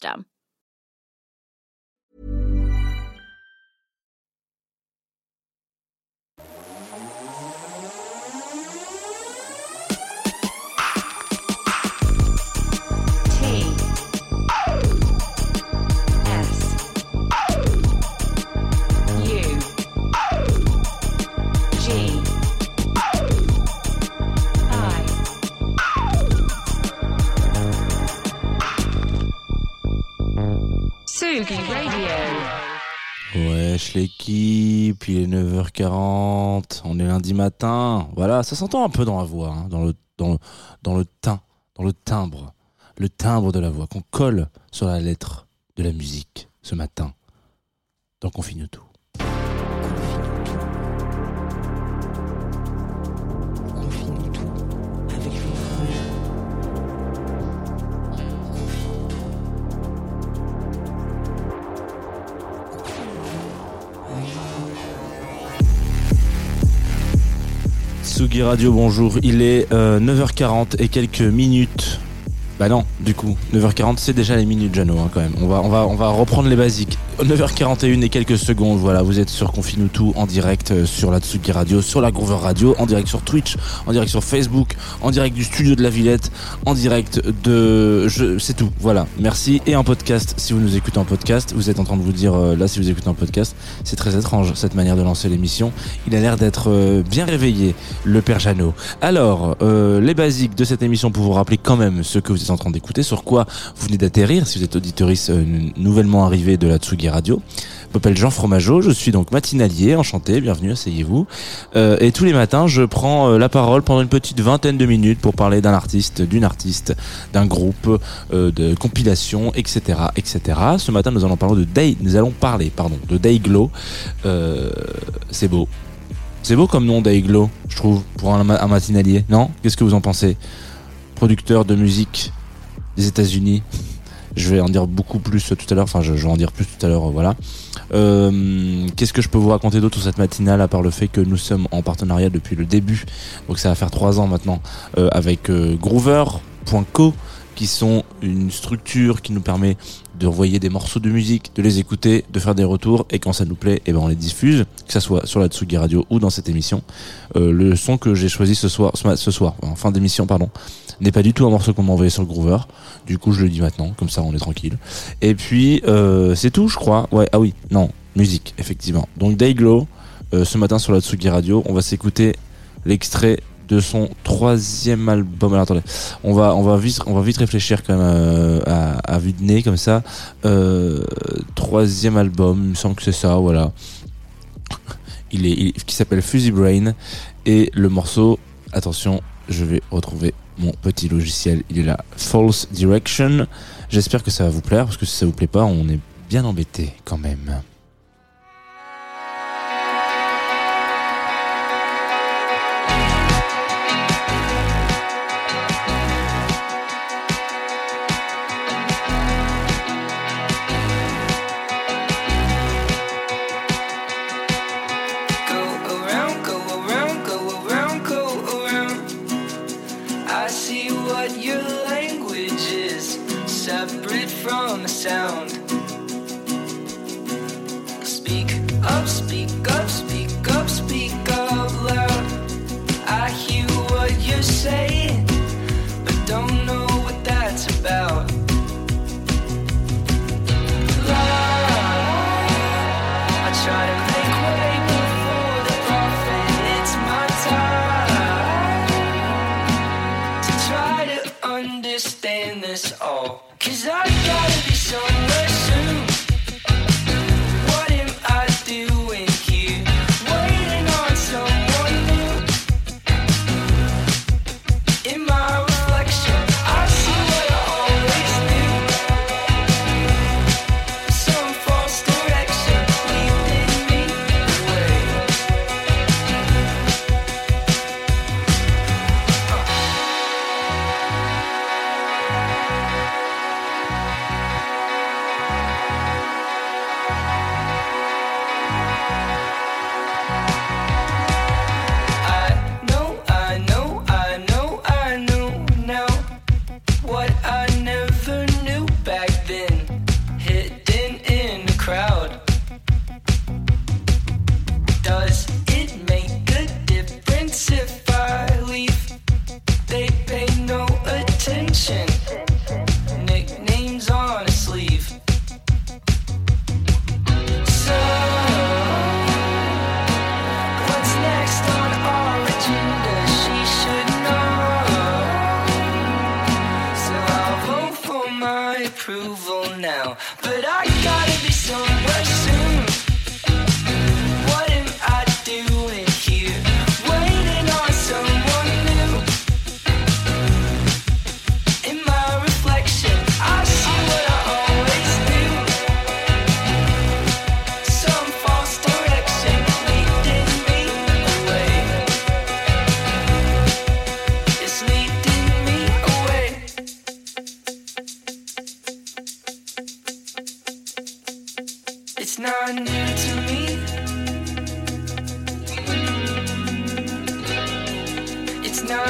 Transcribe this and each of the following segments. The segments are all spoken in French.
system. L'équipe, il est 9h40, on est lundi matin. Voilà, ça s'entend un peu dans la voix, hein, dans, le, dans, dans le teint, dans le timbre, le timbre de la voix qu'on colle sur la lettre de la musique ce matin dans Confine tout. Radio, bonjour. Il est euh, 9h40 et quelques minutes. Bah non, du coup, 9h40, c'est déjà les minutes, Jano, hein, quand même. On va, on, va, on va reprendre les basiques. 9h41 et quelques secondes, voilà, vous êtes sur Confine tout en direct euh, sur la Tsugi Radio, sur la Groover Radio, en direct sur Twitch, en direct sur Facebook, en direct du studio de la Villette, en direct de... Je... C'est tout, voilà, merci. Et en podcast, si vous nous écoutez en podcast, vous êtes en train de vous dire, euh, là, si vous écoutez en podcast, c'est très étrange, cette manière de lancer l'émission. Il a l'air d'être euh, bien réveillé, le père Jeannot. Alors, euh, les basiques de cette émission pour vous rappeler quand même ce que vous êtes en train d'écouter, sur quoi vous venez d'atterrir, si vous êtes auditoriste nouvellement arrivé de la Tsugi Radio. Je m'appelle Jean Fromageau, je suis donc matinalier, enchanté, bienvenue, asseyez-vous. Euh, et tous les matins, je prends euh, la parole pendant une petite vingtaine de minutes pour parler d'un artiste, d'une artiste, d'un groupe, euh, de compilation, etc., etc. Ce matin, nous allons parler de Day, nous allons parler, pardon, de Dayglow. C'est beau. C'est beau comme nom Dayglow, je trouve, pour un, un matinalier. Non? Qu'est-ce que vous en pensez? Producteur de musique des États-Unis. Je vais en dire beaucoup plus tout à l'heure. Enfin, je, vais en dire plus tout à l'heure. euh, Voilà. Euh, Qu'est-ce que je peux vous raconter d'autre cette matinale à part le fait que nous sommes en partenariat depuis le début? Donc ça va faire trois ans maintenant euh, avec Groover.co qui sont une structure qui nous permet de envoyer des morceaux de musique, de les écouter, de faire des retours et quand ça nous plaît, eh ben on les diffuse, que ça soit sur la Tsugi Radio ou dans cette émission. Le son que j'ai choisi ce soir, ce soir, en fin d'émission pardon, n'est pas du tout un morceau qu'on m'a envoyé sur le Groover. Du coup, je le dis maintenant, comme ça on est tranquille. Et puis euh, c'est tout, je crois. Ouais, ah oui, non, musique effectivement. Donc Dayglow, euh, ce matin sur la Tsugi Radio, on va s'écouter l'extrait de son troisième album. Alors attendez, on va on va vite on va vite réfléchir euh, à, à vue de nez comme ça. Troisième album, il me semble que c'est ça, voilà. Il est qui s'appelle Fuzzy Brain et le morceau. Attention, je vais retrouver mon petit logiciel. Il est là, False Direction. J'espère que ça va vous plaire parce que si ça vous plaît pas, on est bien embêté quand même.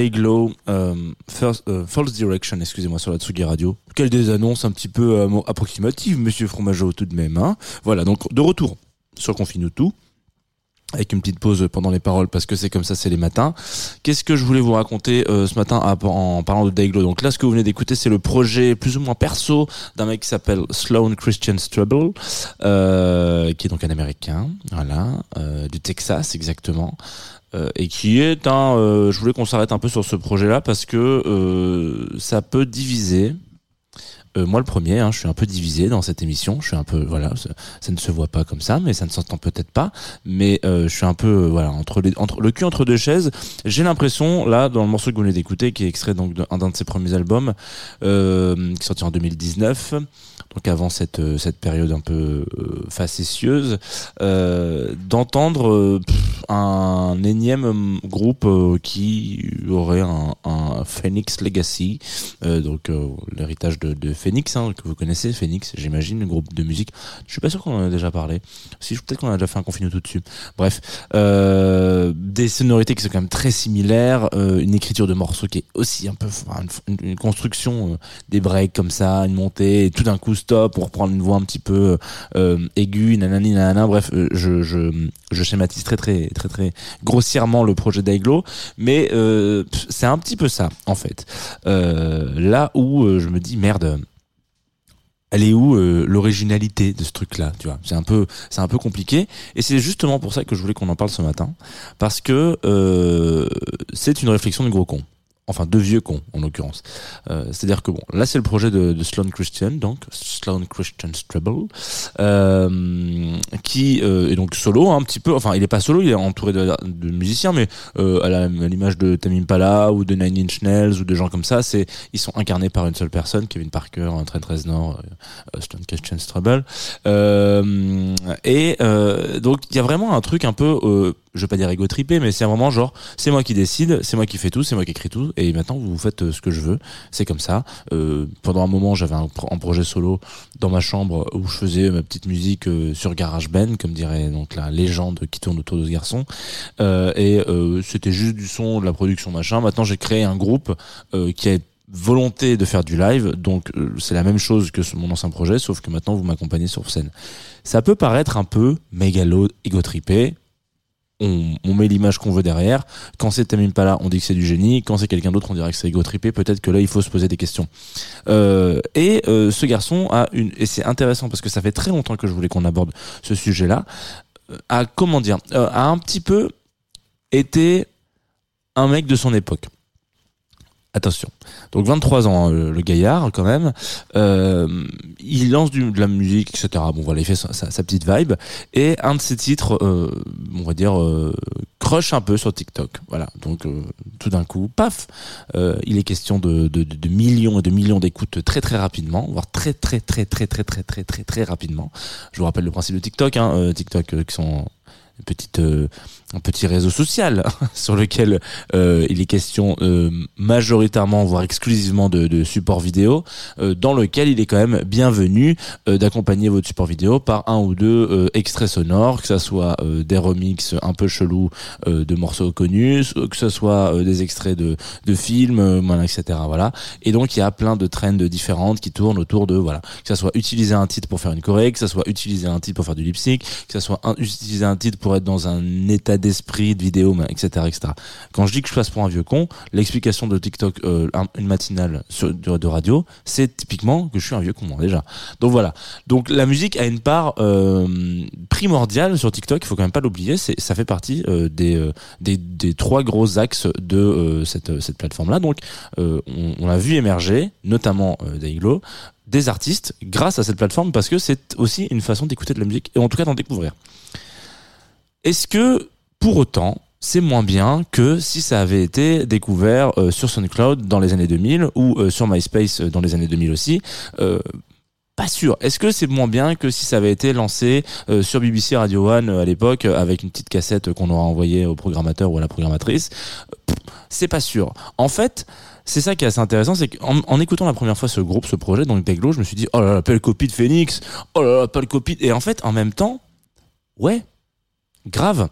Dayglow, euh, euh, False Direction, excusez-moi, sur la Tsugi Radio. Quelle des annonces un petit peu euh, approximatives, monsieur Fromageau, tout de même. Hein? Voilà, donc de retour sur Confine tout, avec une petite pause pendant les paroles, parce que c'est comme ça, c'est les matins. Qu'est-ce que je voulais vous raconter euh, ce matin en parlant de Dayglow Donc là, ce que vous venez d'écouter, c'est le projet plus ou moins perso d'un mec qui s'appelle Sloan Christian Strubble, euh, qui est donc un Américain, voilà, euh, du Texas exactement. Euh, et qui est un. euh, je voulais qu'on s'arrête un peu sur ce projet-là parce que euh, ça peut diviser. Euh, moi, le premier, hein, je suis un peu divisé dans cette émission. Je suis un peu, voilà, ça, ne se voit pas comme ça, mais ça ne s'entend peut-être pas. Mais euh, je suis un peu, euh, voilà, entre le cul entre deux chaises. J'ai l'impression, là, dans le morceau que vous venez d'écouter, qui est extrait donc d'un de ses premiers albums, qui est sorti en 2019, donc avant cette euh, cette période un peu euh, facétieuse, euh, d'entendre un énième groupe qui aurait un, Phoenix Legacy, donc l'héritage de, Phoenix, hein, que vous connaissez, Phoenix, j'imagine, le groupe de musique. Je suis pas sûr qu'on en a déjà parlé. Si, peut-être qu'on a déjà fait un confinement tout dessus. Bref, des sonorités qui sont quand même très similaires, une écriture de morceaux qui est aussi un peu, une, construction, des breaks comme ça, une montée, et tout d'un coup stop pour reprendre une voix un petit peu euh, aiguë, nanani nanana. Bref, euh, je, je, schématise très très très très grossièrement le projet d'Aiglo, mais euh, c'est un petit peu ça en fait. Là où je me dis merde. Elle est où l'originalité de ce truc-là, tu vois? C'est un peu, c'est un peu compliqué, et c'est justement pour ça que je voulais qu'on en parle ce matin, parce que c'est une réflexion de gros con, enfin de vieux con en l'occurrence. Euh, C'est-à-dire que bon, là c'est le projet de, Sloan Christian, donc Sloan Christian Strubble, euh, qui euh, est donc solo un petit peu. Enfin, il est pas solo, il est entouré de, musiciens, mais à l'image de Tamim Pala ou de Nine Inch Nails ou de gens comme ça, c'est ils sont incarnés par une seule personne, Kevin Parker, Trent Reznor, Sloan Christian euh, et donc il y a vraiment un truc un peu, je vais pas dire égo tripé, mais c'est un moment genre c'est moi qui décide, c'est moi qui fais tout, c'est moi qui écris tout, et maintenant vous faites euh, ce que je veux, c'est comme ça. Euh, pendant un moment, j'avais un, pro- un projet solo dans ma chambre où je faisais ma petite musique euh, sur GarageBand, comme dirait donc la légende qui tourne autour de ce garçon. Euh, et euh, c'était juste du son, de la production, machin. Maintenant, j'ai créé un groupe qui a volonté de faire du live, donc c'est la même chose que mon ancien projet, sauf que maintenant vous m'accompagnez sur scène. Ça peut paraître un peu mégalo, égotripé. On, met l'image qu'on veut derrière. Quand c'est Tamim Pala, on dit que c'est du génie. Quand c'est quelqu'un d'autre, on dirait que c'est égotripé. Peut-être que là, il faut se poser des questions. Euh, et euh, ce garçon a une, et c'est intéressant parce que ça fait très longtemps que je voulais qu'on aborde ce sujet-là, euh, a comment dire, a un petit peu été un mec de son époque. Attention. Donc 23 ans, hein, le, gaillard quand même. Euh, il lance de la musique, etc. Bon voilà, il fait sa, petite vibe. Et un de ses titres, euh, on va dire, euh, crush un peu sur TikTok. Voilà. Donc euh, tout d'un coup, paf, euh, il est question de, millions et de millions d'écoutes très très rapidement, voire très très très très très très très très très rapidement. Je vous rappelle le principe de TikTok. Hein, euh, TikTok euh, qui sont petite euh, un petit réseau social sur lequel euh, il est question euh, majoritairement voire exclusivement de, de support vidéo euh, dans lequel il est quand même bienvenu euh, d'accompagner votre support vidéo par un ou deux euh, extraits sonores que ça soit des remixes un peu chelous de morceaux connus que ce soit des extraits de, de films voilà, etc voilà. Et donc il y a plein de trends différentes qui tournent autour de voilà que ça soit utiliser un titre pour faire une choré que ça soit utiliser un titre pour faire du lip sync que ça soit un- utiliser un titre pour être dans un état d'esprit de vidéo etc etc quand je dis que je passe pour un vieux con l'explication de TikTok euh, un- une matinale sur, de, radio c'est typiquement que je suis un vieux con moi, déjà. Donc voilà. Donc la musique a une part euh, primordiale sur TikTok il faut quand même pas l'oublier ça fait partie euh, des, des trois gros axes de cette cette plateforme là donc on, on l'a vu émerger notamment Daiglo des artistes grâce à cette plateforme parce que c'est aussi une façon d'écouter de la musique et en tout cas d'en découvrir est-ce que pour autant c'est moins bien que si ça avait été découvert euh, sur SoundCloud dans les années 2000 ou euh, sur MySpace euh, dans les années 2000 aussi euh, pas sûr. Est-ce que c'est moins bien que si ça avait été lancé euh, sur BBC Radio One euh, à l'époque avec une petite cassette qu'on aura envoyée au programmateur ou à la programmatrice? C'est pas sûr. En fait, c'est ça qui est assez intéressant, c'est qu'en en écoutant la première fois ce groupe, ce projet, donc Deglo, je me suis dit oh là là, belle copie de Phoenix, oh là là, belle copie. Et en fait, en même temps, ouais, grave.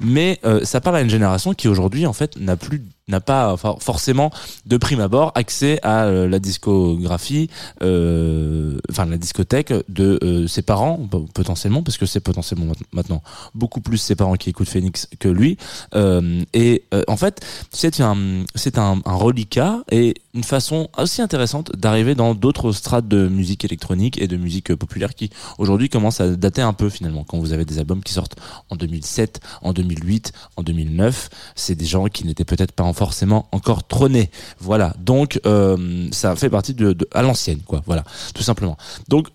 Mais euh, ça parle à une génération qui aujourd'hui en fait n'a plus n'a pas forcément de prime abord accès à euh, la discographie euh, enfin la discothèque de euh, ses parents potentiellement parce que c'est potentiellement maintenant beaucoup plus ses parents qui écoutent Phoenix que lui Euh, et en fait c'est un c'est un, un reliquat et une façon aussi intéressante d'arriver dans d'autres strates de musique électronique et de musique populaire qui aujourd'hui commencent à dater un peu finalement. Quand vous avez des albums qui sortent en 2007 en 2008 en 2009 c'est des gens qui n'étaient peut-être pas forcément encore trônés voilà. Donc euh, ça fait partie de, de à l'ancienne quoi. Voilà. Tout simplement. Donc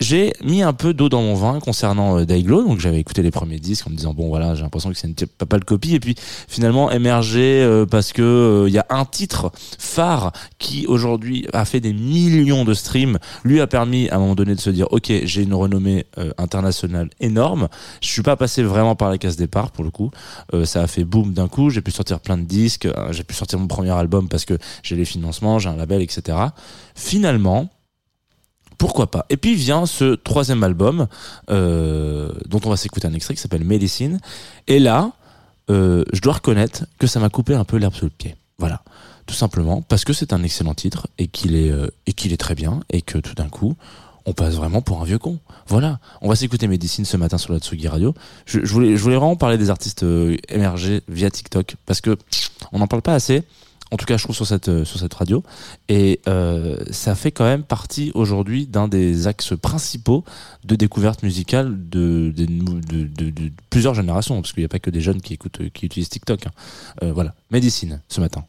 j'ai mis un peu d'eau dans mon vin concernant euh, Daiglo. Donc j'avais écouté les premiers disques en me disant bon voilà j'ai l'impression que c'est une petite- pas de copie et puis finalement émergé euh, parce que euh, il y a un titre phare qui aujourd'hui a fait des millions de streams lui a permis à un moment donné de se dire ok j'ai une renommée internationale énorme. Je suis pas passé vraiment par la case départ pour le coup. Ça a fait boom d'un coup. J'ai pu sortir plein de disques. J'ai pu sortir mon premier album parce que j'ai les financements, j'ai un label, etc. Finalement, pourquoi pas Et puis vient ce troisième album euh, dont on va s'écouter un extrait qui s'appelle Medicine. Et là, euh, je dois reconnaître que ça m'a coupé un peu l'herbe sous le pied. Voilà, tout simplement parce que c'est un excellent titre et qu'il est euh, et qu'il est très bien et que tout d'un coup on passe vraiment pour un vieux con. Voilà, on va s'écouter Medicine ce matin sur la Tsugi Radio. Je, je voulais je voulais vraiment parler des artistes euh, émergés via TikTok parce que on n'en parle pas assez. En tout cas, je trouve sur cette euh, sur cette radio et euh, ça fait quand même partie aujourd'hui d'un des axes principaux de découverte musicale de, plusieurs générations, parce qu'il n'y a pas que des jeunes qui écoutent, qui utilisent TikTok. hein. Euh, voilà, médecine ce matin.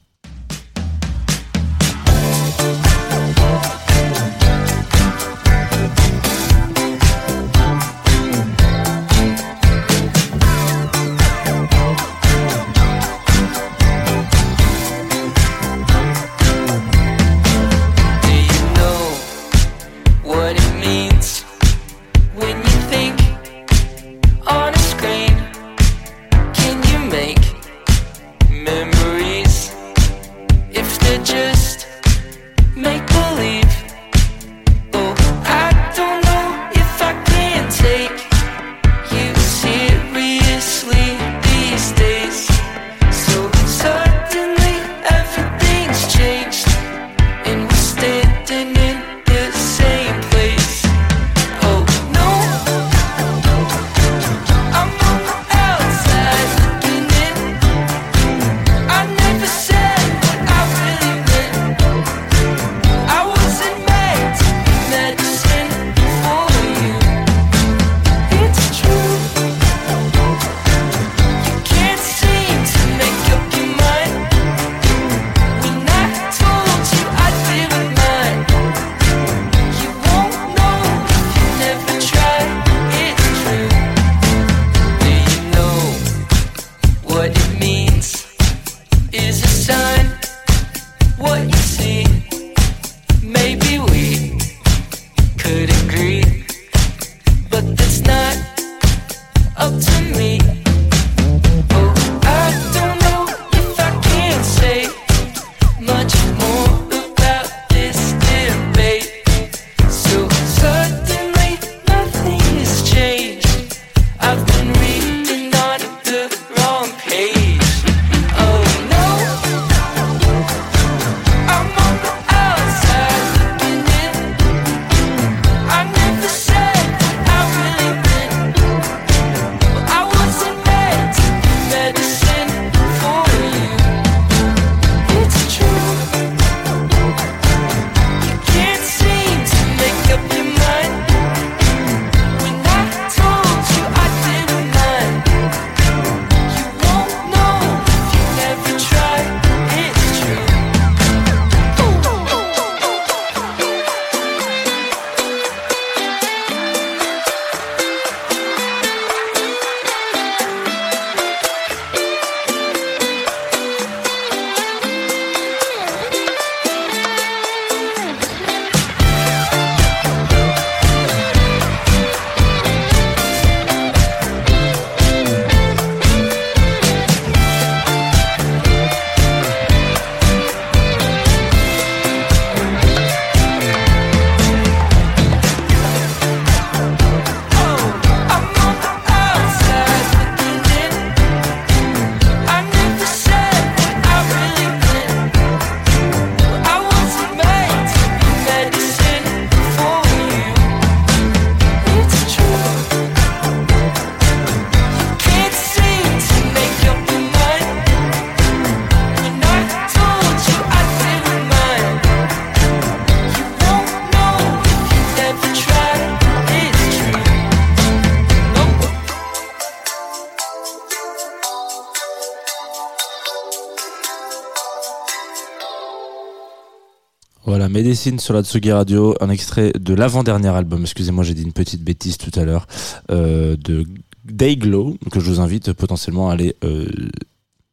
Voilà, Medicine sur la Tsugi Radio, un extrait de l'avant-dernier album, excusez-moi j'ai dit une petite bêtise tout à l'heure, euh, de Dayglow, que je vous invite potentiellement à aller euh,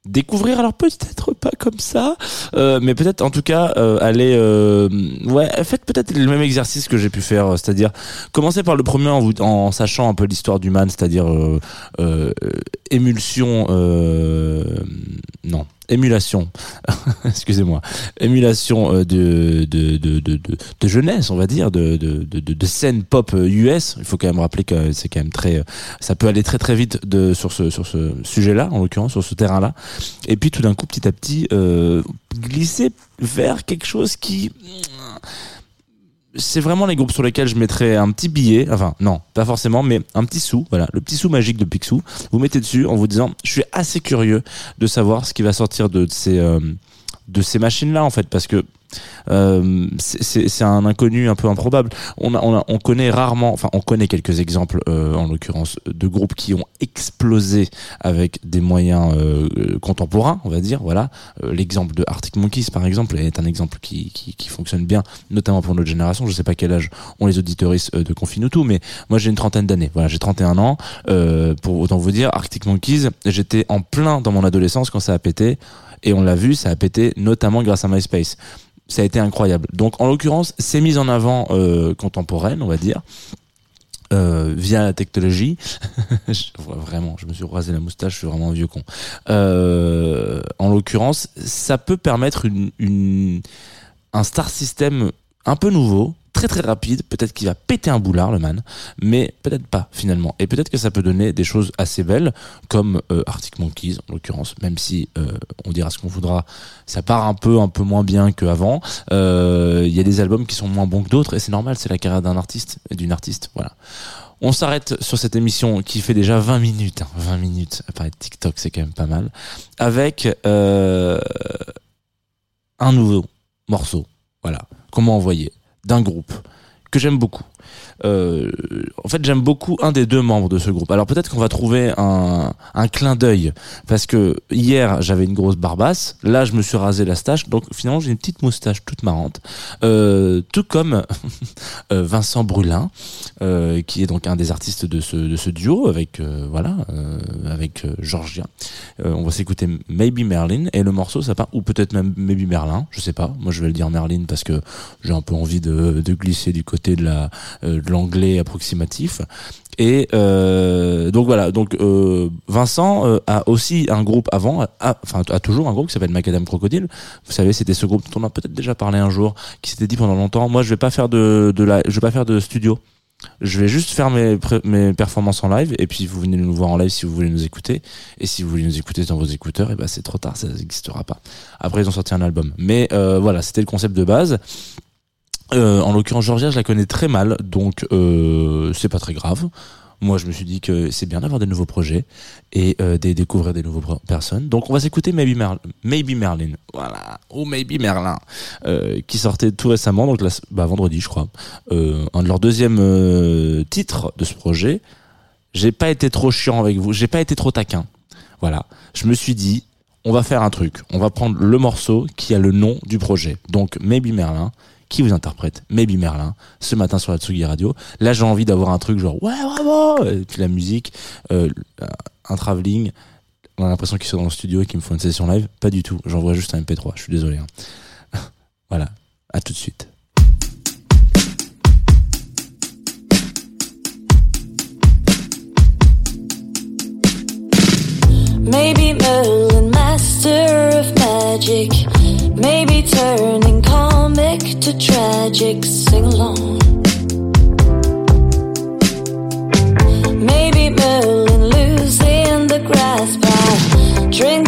découvrir. Alors peut-être pas comme ça, euh, mais peut-être en tout cas euh, ouais, faites peut-être le même exercice que j'ai pu faire, c'est-à-dire commencer par le premier en, en sachant un peu l'histoire du man, c'est-à-dire émulsion... Non émulation, excusez-moi, émulation euh, de, de, de, de, jeunesse, on va dire, de, de, scène pop euh, US. Il faut quand même rappeler que c'est quand même très, euh, ça peut aller très très vite de, sur ce, sur ce sujet-là, en l'occurrence, sur ce terrain-là. Et puis tout d'un coup, petit à petit, euh, glisser vers quelque chose qui c'est vraiment les groupes sur lesquels je mettrais un petit billet, enfin non, pas forcément, mais un petit sou, voilà, le petit sou magique de Picsou. Vous mettez dessus en vous disant, je suis assez curieux de savoir ce qui va sortir de ces euh, de ces machines-là en fait, parce que euh, c'est- un inconnu un peu improbable. On, a, on, a- on connaît rarement, enfin on connaît quelques exemples euh, en l'occurrence de groupes qui ont explosé avec des moyens euh, contemporains, on va dire. Voilà, Euh, l'exemple de Arctic Monkeys par exemple est un exemple qui, qui, qui fonctionne bien, notamment pour notre génération. Je sais pas quel âge ont les auditeuristes euh, de Confine tout, mais moi j'ai une trentaine d'années. Voilà, j'ai 31 ans. Euh, pour autant vous dire, Arctic Monkeys, j'étais en plein dans mon adolescence quand ça a pété. Et on l'a vu, ça a pété notamment grâce à MySpace ça a été incroyable. Donc en l'occurrence, c'est mise en avant euh, contemporaine, on va dire. Euh, via la technologie, Je vraiment, je me suis rasé la moustache, je suis vraiment un vieux con. Euh, en l'occurrence, ça peut permettre un star system un peu nouveau, très très rapide, peut-être qu'il va péter un boulard le man, mais peut-être pas finalement. Et peut-être que ça peut donner des choses assez belles, comme euh, Arctic Monkeys en l'occurrence, même si euh, on dira ce qu'on voudra, ça part un peu un peu moins bien qu'avant. Euh, Il y a des albums qui sont moins bons que d'autres, et c'est normal, c'est la carrière d'un artiste d'une artiste, voilà. On s'arrête sur cette émission qui fait déjà 20 minutes, hein, 20 minutes, à parler de TikTok, c'est quand même pas mal, avec un nouveau morceau, voilà, m'a envoyé d'un groupe que j'aime beaucoup. Euh, en fait, j'aime beaucoup un des deux membres de ce groupe. Alors peut-être qu'on va trouver un, clin d'œil parce que hier j'avais une grosse barbasse, là je me suis rasé la stache, donc finalement j'ai une petite moustache toute marrante. Euh, tout comme euh, Vincent Brulin, qui est donc un des artistes de ce, duo avec voilà avec Georgia. Euh, on va s'écouter Maybe Merlin et le morceau ça part ou peut-être même Maybe Merlin, je sais pas. Moi je vais le dire Merlin parce que j'ai un peu envie de, glisser du côté de la de l'anglais approximatif. Et euh, donc voilà, donc euh, Vincent euh, a aussi un groupe avant, enfin a toujours un groupe qui s'appelle Macadam Crocodile. Vous savez, c'était ce groupe dont on a peut-être déjà parlé un jour, qui s'était dit pendant longtemps, moi je vais pas faire de, de la, je vais pas faire de studio. Je vais juste faire mes, mes performances en live et puis vous venez nous voir en live si vous voulez nous écouter et si vous voulez nous écouter dans vos écouteurs et ben c'est trop tard ça n'existera pas. Après ils ont sorti un album mais euh, voilà c'était le concept de base. Euh, en l'occurrence Georgia je la connais très mal donc euh, c'est pas très grave. Moi je me suis dit que c'est bien d'avoir des nouveaux projets et euh, de découvrir des pro- personnes. Donc on va s'écouter Maybe, Merl- Maybe Merlin voilà ou Maybe Merlin qui sortait tout récemment donc bah, vendredi je crois un de leurs deuxièmes titres de ce projet. J'ai pas été trop chiant avec vous, j'ai pas été trop taquin. Voilà, je me suis dit, on va faire un truc. On va prendre le morceau qui a le nom du projet. Donc Maybe Merlin, qui vous interprète Maybe Merlin ce matin sur la Tsugi Radio. Là, j'ai envie d'avoir un truc genre ouais bravo, la musique, euh, un travelling. On a l'impression qu'ils sont dans le studio et qu'ils me font une session live. Pas du tout. J'envoie juste un MP3. Je suis désolé. hein. voilà. À tout de suite. Maybe Merlin, master of magic. To tragic. Sing along. Maybe Merlin, losing the grasp. I drink